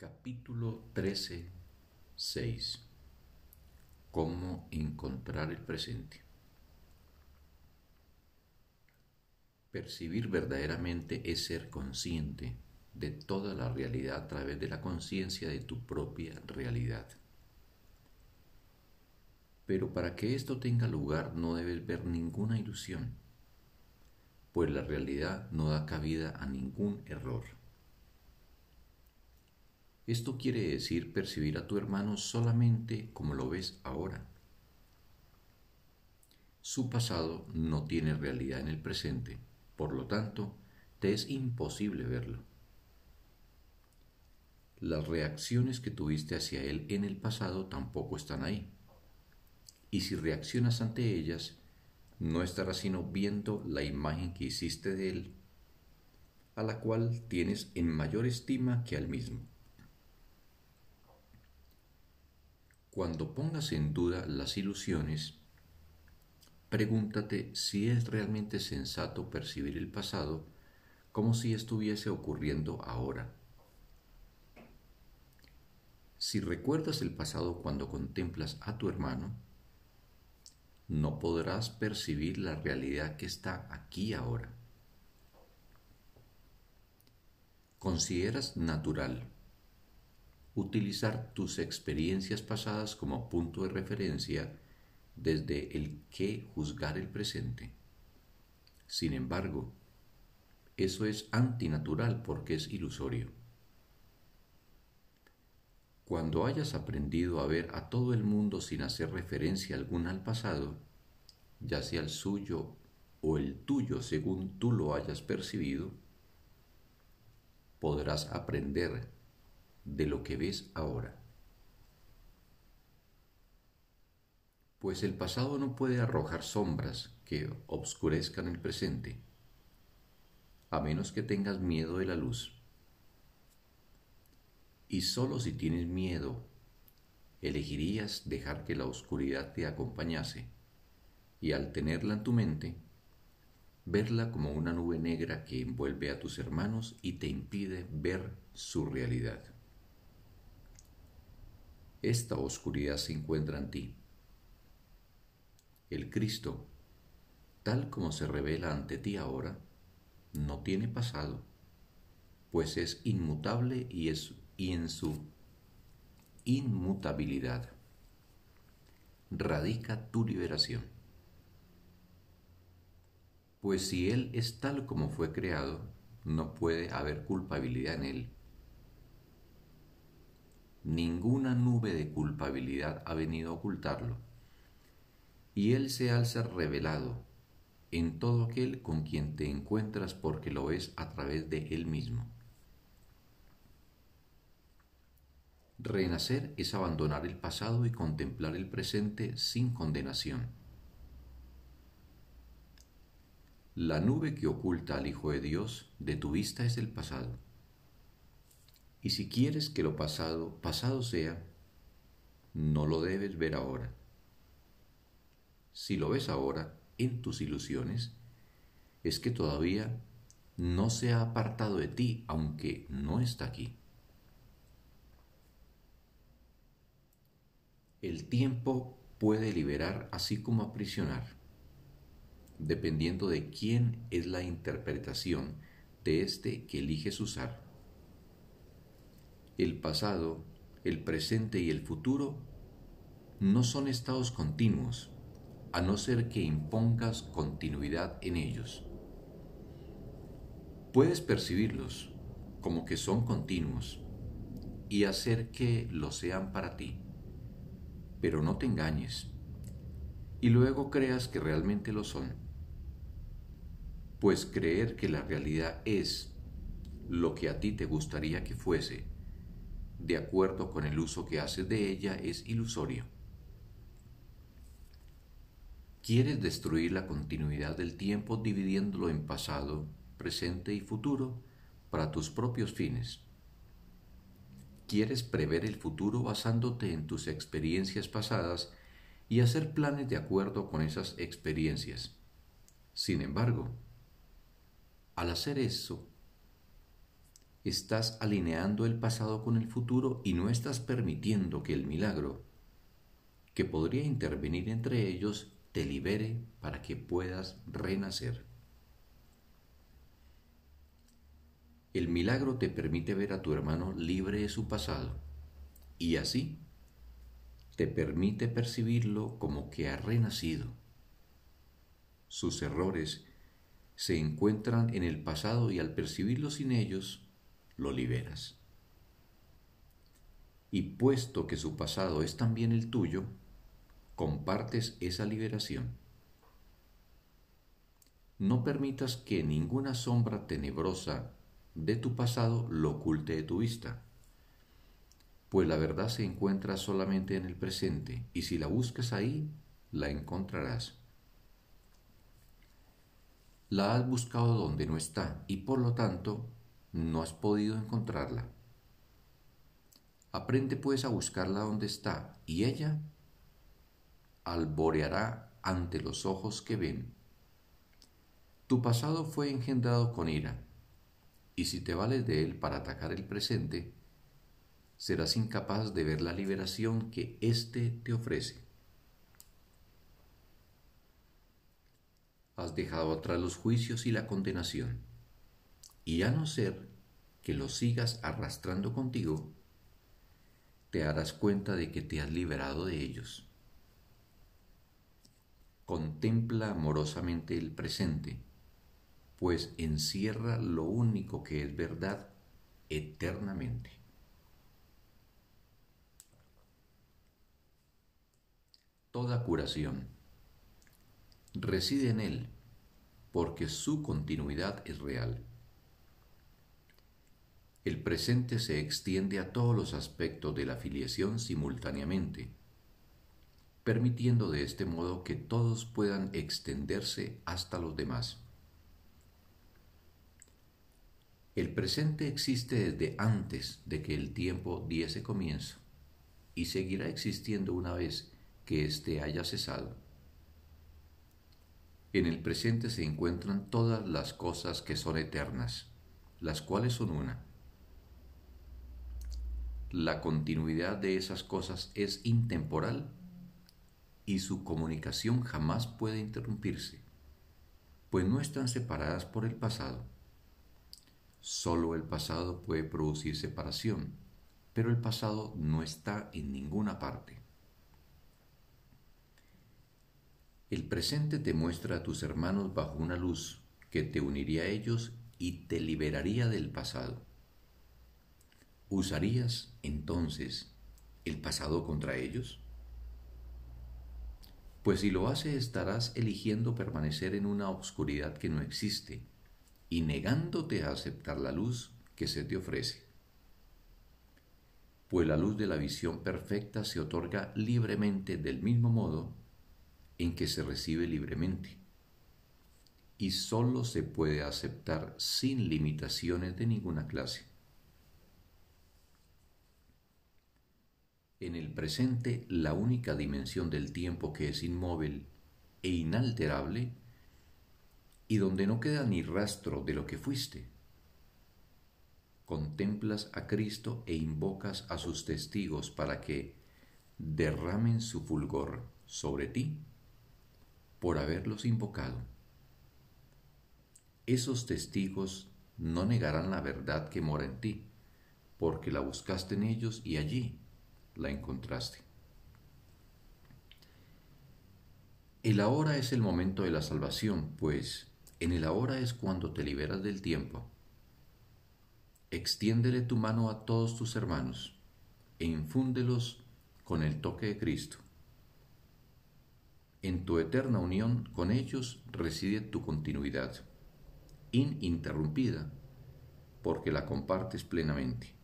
Capítulo 13, 6. Cómo encontrar el presente. Percibir verdaderamente es ser consciente de toda la realidad a través de la conciencia de tu propia realidad. Pero para que esto tenga lugar no debes ver ninguna ilusión, pues la realidad no da cabida a ningún error. Esto quiere decir percibir a tu hermano solamente como lo ves ahora. Su pasado no tiene realidad en el presente, por lo tanto, te es imposible verlo. Las reacciones que tuviste hacia él en el pasado tampoco están ahí. Y si reaccionas ante ellas, no estarás sino viendo la imagen que hiciste de él, a la cual tienes en mayor estima que al mismo. Cuando pongas en duda las ilusiones, pregúntate si es realmente sensato percibir el pasado como si estuviese ocurriendo ahora. Si recuerdas el pasado cuando contemplas a tu hermano, no podrás percibir la realidad que está aquí ahora. Consideras natural utilizar tus experiencias pasadas como punto de referencia desde el que juzgar el presente. Sin embargo, eso es antinatural porque es ilusorio. Cuando hayas aprendido a ver a todo el mundo sin hacer referencia alguna al pasado, ya sea el suyo o el tuyo según tú lo hayas percibido, podrás aprender de lo que ves ahora. Pues el pasado no puede arrojar sombras que obscurezcan el presente, a menos que tengas miedo de la luz. Y sólo si tienes miedo, elegirías dejar que la oscuridad te acompañase, y al tenerla en tu mente, verla como una nube negra que envuelve a tus hermanos y te impide ver su realidad. Esta oscuridad se encuentra en ti. El Cristo, tal como se revela ante ti ahora, no tiene pasado, pues es inmutable y, es, y en su inmutabilidad radica tu liberación. Pues si Él es tal como fue creado, no puede haber culpabilidad en Él ninguna nube de culpabilidad ha venido a ocultarlo, y Él se alza revelado en todo aquel con quien te encuentras porque lo es a través de Él mismo. Renacer es abandonar el pasado y contemplar el presente sin condenación. La nube que oculta al Hijo de Dios de tu vista es el pasado y si quieres que lo pasado, pasado sea, no lo debes ver ahora. Si lo ves ahora en tus ilusiones, es que todavía no se ha apartado de ti, aunque no está aquí. El tiempo puede liberar así como aprisionar, dependiendo de quién es la interpretación de este que eliges usar el pasado, el presente y el futuro no son estados continuos, a no ser que impongas continuidad en ellos. Puedes percibirlos como que son continuos y hacer que lo sean para ti, pero no te engañes y luego creas que realmente lo son, pues creer que la realidad es lo que a ti te gustaría que fuese de acuerdo con el uso que haces de ella es ilusorio. Quieres destruir la continuidad del tiempo dividiéndolo en pasado, presente y futuro para tus propios fines. Quieres prever el futuro basándote en tus experiencias pasadas y hacer planes de acuerdo con esas experiencias. Sin embargo, al hacer eso, estás alineando el pasado con el futuro y no estás permitiendo que el milagro que podría intervenir entre ellos te libere para que puedas renacer. El milagro te permite ver a tu hermano libre de su pasado y así te permite percibirlo como que ha renacido. Sus errores se encuentran en el pasado y al percibirlo sin ellos, lo liberas. Y puesto que su pasado es también el tuyo, compartes esa liberación. No permitas que ninguna sombra tenebrosa de tu pasado lo oculte de tu vista, pues la verdad se encuentra solamente en el presente y si la buscas ahí, la encontrarás. La has buscado donde no está y por lo tanto no has podido encontrarla. Aprende pues a buscarla donde está y ella alboreará ante los ojos que ven. Tu pasado fue engendrado con ira, y si te vales de él para atacar el presente, serás incapaz de ver la liberación que éste te ofrece. Has dejado atrás los juicios y la condenación, y a no ser que los sigas arrastrando contigo, te darás cuenta de que te has liberado de ellos. Contempla amorosamente el presente, pues encierra lo único que es verdad eternamente. Toda curación reside en él, porque su continuidad es real. El presente se extiende a todos los aspectos de la filiación simultáneamente permitiendo de este modo que todos puedan extenderse hasta los demás. El presente existe desde antes de que el tiempo diese comienzo y seguirá existiendo una vez que éste haya cesado. En el presente se encuentran todas las cosas que son eternas, las cuales son una. La continuidad de esas cosas es intemporal y su comunicación jamás puede interrumpirse, pues no están separadas por el pasado. Solo el pasado puede producir separación, pero el pasado no está en ninguna parte. El presente te muestra a tus hermanos bajo una luz que te uniría a ellos y te liberaría del pasado. ¿Usarías entonces el pasado contra ellos? pues si lo haces estarás eligiendo permanecer en una oscuridad que no existe y negándote a aceptar la luz que se te ofrece. Pues la luz de la visión perfecta se otorga libremente del mismo modo en que se recibe libremente y sólo se puede aceptar sin limitaciones de ninguna clase. En el presente la única dimensión del tiempo que es inmóvil e inalterable y donde no queda ni rastro de lo que fuiste. Contemplas a Cristo e invocas a sus testigos para que derramen su fulgor sobre ti por haberlos invocado. Esos testigos no negarán la verdad que mora en ti, porque la buscaste en ellos y allí la encontraste. El ahora es el momento de la salvación, pues en el ahora es cuando te liberas del tiempo. Extiéndele tu mano a todos tus hermanos e infúndelos con el toque de Cristo. En tu eterna unión con ellos reside tu continuidad, ininterrumpida, porque la compartes plenamente.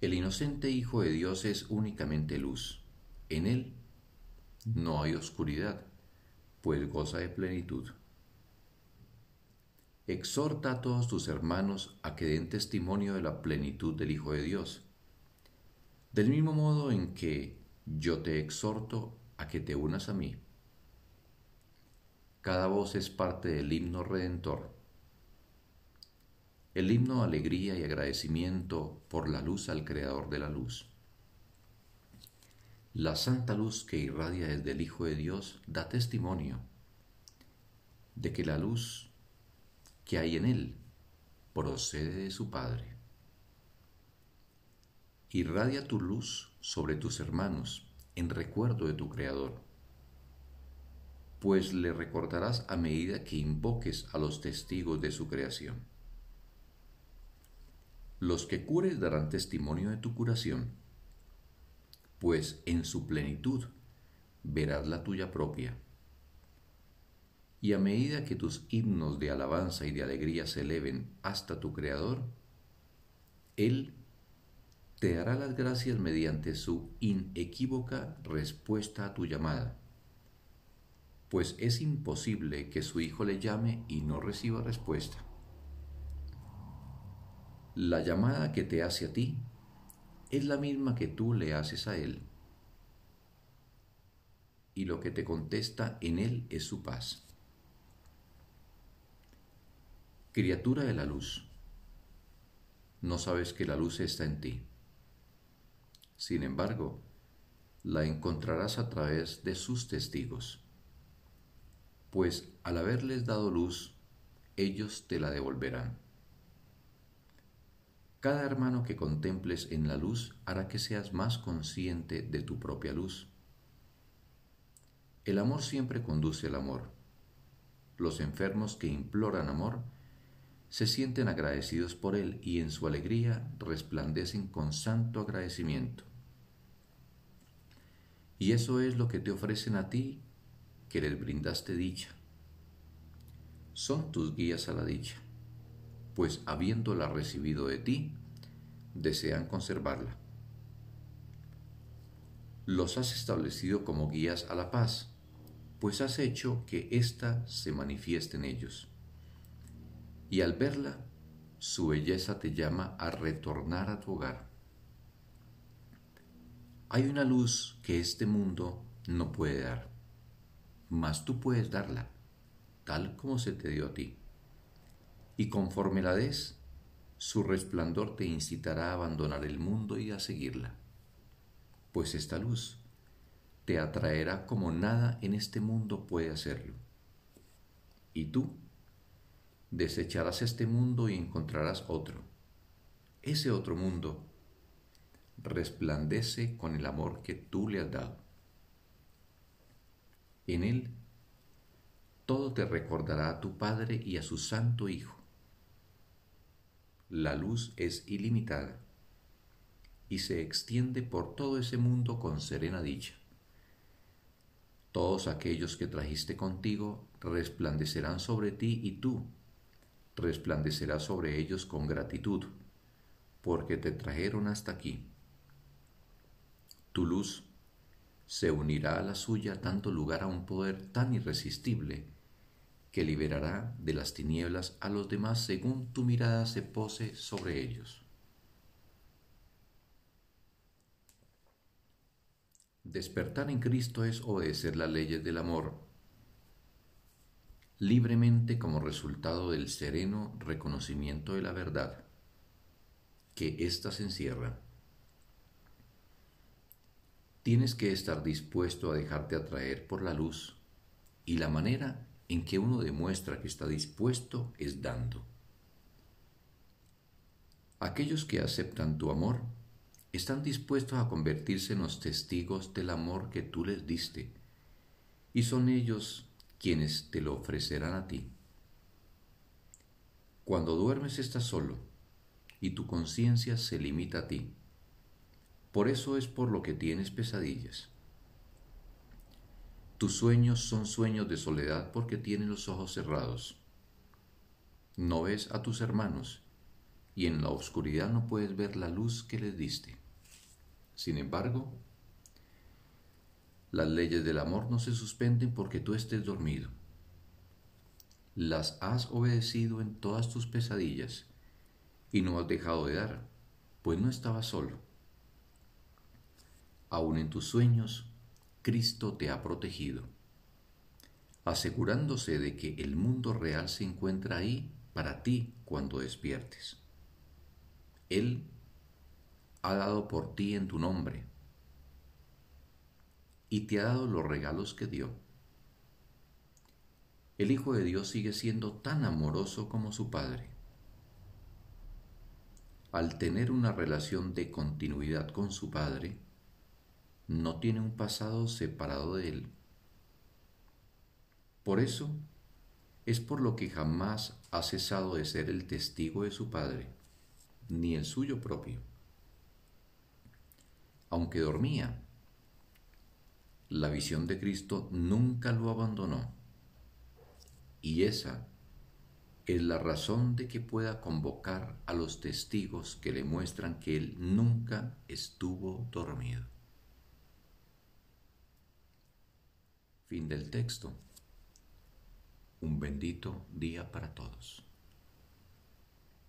El inocente Hijo de Dios es únicamente luz. En Él no hay oscuridad, pues goza de plenitud. Exhorta a todos tus hermanos a que den testimonio de la plenitud del Hijo de Dios, del mismo modo en que yo te exhorto a que te unas a mí. Cada voz es parte del himno redentor. El himno alegría y agradecimiento por la luz al Creador de la luz. La santa luz que irradia desde el Hijo de Dios da testimonio de que la luz que hay en Él procede de su Padre. Irradia tu luz sobre tus hermanos en recuerdo de tu Creador, pues le recordarás a medida que invoques a los testigos de su creación. Los que cures darán testimonio de tu curación, pues en su plenitud verás la tuya propia. Y a medida que tus himnos de alabanza y de alegría se eleven hasta tu Creador, Él te dará las gracias mediante su inequívoca respuesta a tu llamada, pues es imposible que su Hijo le llame y no reciba respuesta. La llamada que te hace a ti es la misma que tú le haces a Él. Y lo que te contesta en Él es su paz. Criatura de la luz, no sabes que la luz está en ti. Sin embargo, la encontrarás a través de sus testigos, pues al haberles dado luz, ellos te la devolverán. Cada hermano que contemples en la luz hará que seas más consciente de tu propia luz. El amor siempre conduce al amor. Los enfermos que imploran amor se sienten agradecidos por él y en su alegría resplandecen con santo agradecimiento. Y eso es lo que te ofrecen a ti que les brindaste dicha. Son tus guías a la dicha pues habiéndola recibido de ti, desean conservarla. Los has establecido como guías a la paz, pues has hecho que ésta se manifieste en ellos. Y al verla, su belleza te llama a retornar a tu hogar. Hay una luz que este mundo no puede dar, mas tú puedes darla, tal como se te dio a ti y conforme la des, su resplandor te incitará a abandonar el mundo y a seguirla, pues esta luz te atraerá como nada en este mundo puede hacerlo. Y tú desecharás este mundo y encontrarás otro. Ese otro mundo resplandece con el amor que tú le has dado. En él todo te recordará a tu Padre y a su Santo Hijo la luz es ilimitada y se extiende por todo ese mundo con serena dicha. Todos aquellos que trajiste contigo resplandecerán sobre ti y tú resplandecerás sobre ellos con gratitud, porque te trajeron hasta aquí. Tu luz se unirá a la suya dando lugar a un poder tan irresistible que liberará de las tinieblas a los demás según tu mirada se pose sobre ellos. Despertar en Cristo es obedecer las leyes del amor libremente como resultado del sereno reconocimiento de la verdad que éstas encierra. Tienes que estar dispuesto a dejarte atraer por la luz y la manera en que uno demuestra que está dispuesto es dando. Aquellos que aceptan tu amor están dispuestos a convertirse en los testigos del amor que tú les diste, y son ellos quienes te lo ofrecerán a ti. Cuando duermes estás solo, y tu conciencia se limita a ti. Por eso es por lo que tienes pesadillas. Tus sueños son sueños de soledad porque tienen los ojos cerrados. No ves a tus hermanos y en la oscuridad no puedes ver la luz que les diste. Sin embargo, las leyes del amor no se suspenden porque tú estés dormido. Las has obedecido en todas tus pesadillas y no has dejado de dar, pues no estabas solo. Aún en tus sueños Cristo te ha protegido. Asegurándose de que el mundo real se encuentra ahí, para ti cuando despiertes. Él ha dado por ti en tu nombre y te ha dado los regalos que dio. El Hijo de Dios sigue siendo tan amoroso como su Padre. Al tener una relación de continuidad con su Padre, no tiene un pasado separado de Él. Por eso es por lo que jamás ha cesado de ser el testigo de su Padre, ni el suyo propio. Aunque dormía, la visión de Cristo nunca lo abandonó. Y esa es la razón de que pueda convocar a los testigos que le muestran que Él nunca estuvo dormido. Fin del texto. Un bendito día para todos.